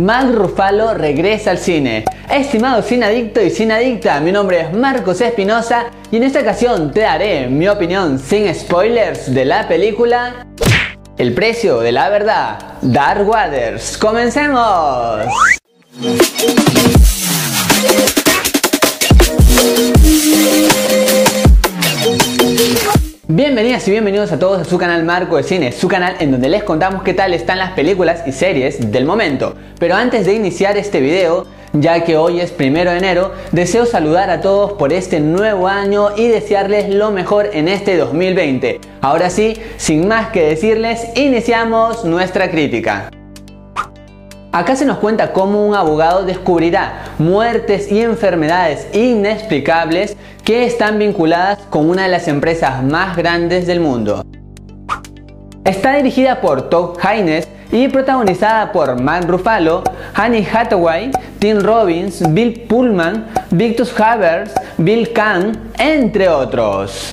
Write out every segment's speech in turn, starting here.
Mark Ruffalo regresa al cine. Estimado cine adicto y cine adicta, mi nombre es Marcos Espinosa y en esta ocasión te daré mi opinión sin spoilers de la película El precio de la verdad, Dark Waters. ¡Comencemos! Bienvenidas y bienvenidos a todos a su canal Marco de Cine, su canal en donde les contamos qué tal están las películas y series del momento. Pero antes de iniciar este video, ya que hoy es primero de enero, deseo saludar a todos por este nuevo año y desearles lo mejor en este 2020. Ahora sí, sin más que decirles, iniciamos nuestra crítica. Acá se nos cuenta cómo un abogado descubrirá muertes y enfermedades inexplicables que están vinculadas con una de las empresas más grandes del mundo. Está dirigida por Todd Haynes y protagonizada por Mark Ruffalo, Annie Hathaway, Tim Robbins, Bill Pullman, Victor Havers, Bill Kahn, entre otros.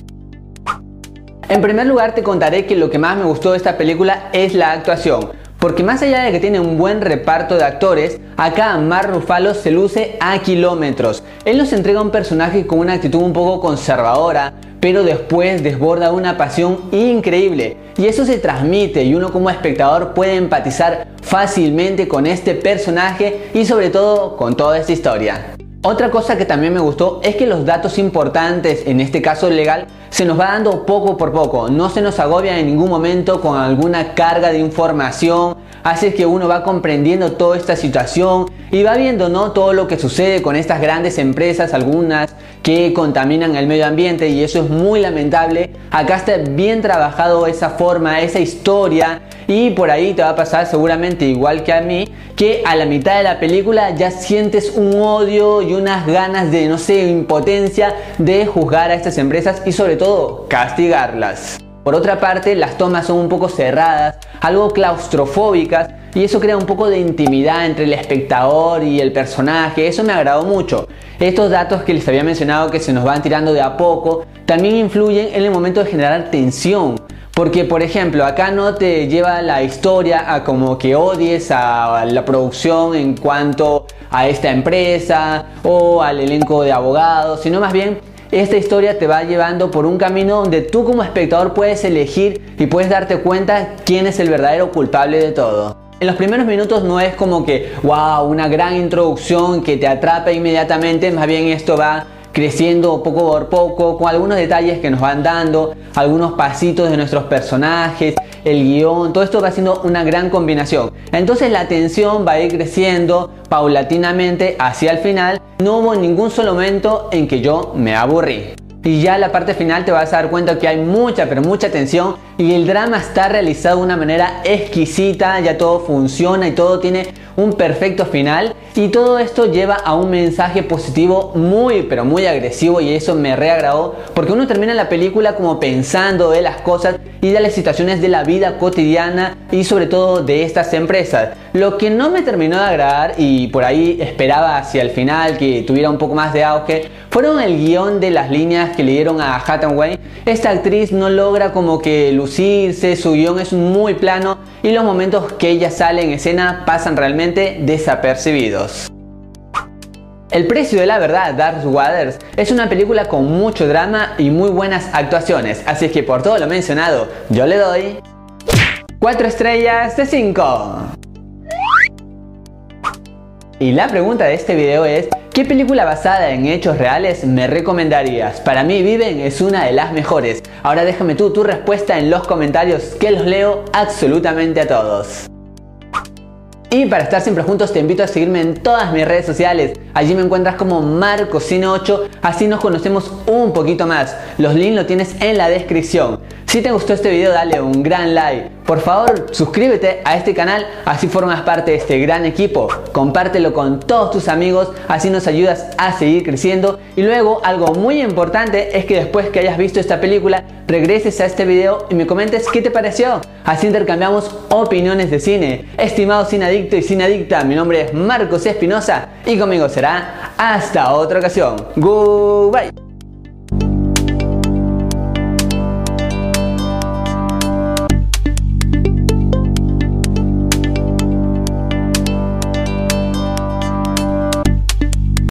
En primer lugar te contaré que lo que más me gustó de esta película es la actuación. Porque más allá de que tiene un buen reparto de actores, acá Mark Ruffalo se luce a kilómetros. Él nos entrega un personaje con una actitud un poco conservadora, pero después desborda una pasión increíble. Y eso se transmite y uno como espectador puede empatizar fácilmente con este personaje y sobre todo con toda esta historia. Otra cosa que también me gustó es que los datos importantes, en este caso legal, se nos va dando poco por poco. No se nos agobia en ningún momento con alguna carga de información. Hace que uno va comprendiendo toda esta situación y va viendo ¿no? todo lo que sucede con estas grandes empresas, algunas que contaminan el medio ambiente y eso es muy lamentable. Acá está bien trabajado esa forma, esa historia y por ahí te va a pasar seguramente igual que a mí que a la mitad de la película ya sientes un odio y unas ganas de, no sé, impotencia de juzgar a estas empresas y sobre todo castigarlas. Por otra parte, las tomas son un poco cerradas, algo claustrofóbicas y eso crea un poco de intimidad entre el espectador y el personaje, eso me agradó mucho. Estos datos que les había mencionado que se nos van tirando de a poco también influyen en el momento de generar tensión. Porque, por ejemplo, acá no te lleva la historia a como que odies a la producción en cuanto a esta empresa o al elenco de abogados, sino más bien esta historia te va llevando por un camino donde tú como espectador puedes elegir y puedes darte cuenta quién es el verdadero culpable de todo. En los primeros minutos no es como que, wow, una gran introducción que te atrapa inmediatamente, más bien esto va creciendo poco por poco, con algunos detalles que nos van dando, algunos pasitos de nuestros personajes, el guion, todo esto va siendo una gran combinación. Entonces la tensión va a ir creciendo paulatinamente hacia el final. No hubo ningún solo momento en que yo me aburrí. Y ya la parte final te vas a dar cuenta que hay mucha, pero mucha tensión y el drama está realizado de una manera exquisita, ya todo funciona y todo tiene un perfecto final y todo esto lleva a un mensaje positivo muy pero muy agresivo y eso me reagradó porque uno termina la película como pensando de las cosas y de las situaciones de la vida cotidiana y sobre todo de estas empresas. Lo que no me terminó de agradar y por ahí esperaba hacia el final que tuviera un poco más de auge fueron el guion de las líneas que le dieron a Hathaway. Esta actriz no logra como que lucirse, su guion es muy plano y los momentos que ella sale en escena pasan realmente desapercibidos. El precio de la verdad, Dark Waters, es una película con mucho drama y muy buenas actuaciones, así que por todo lo mencionado, yo le doy 4 estrellas de 5. Y la pregunta de este video es, ¿qué película basada en hechos reales me recomendarías? Para mí Viven es una de las mejores. Ahora déjame tú tu respuesta en los comentarios que los leo absolutamente a todos. Y para estar siempre juntos te invito a seguirme en todas mis redes sociales. Allí me encuentras como Marcosino8, así nos conocemos un poquito más. Los links los tienes en la descripción. Si te gustó este video dale un gran like. Por favor suscríbete a este canal, así formas parte de este gran equipo. Compártelo con todos tus amigos, así nos ayudas a seguir creciendo. Y luego algo muy importante es que después que hayas visto esta película regreses a este video y me comentes qué te pareció. Así intercambiamos opiniones de cine. Estimado cine adicto y cine adicta, mi nombre es Marcos Espinosa y conmigo hasta otra ocasión. Goodbye.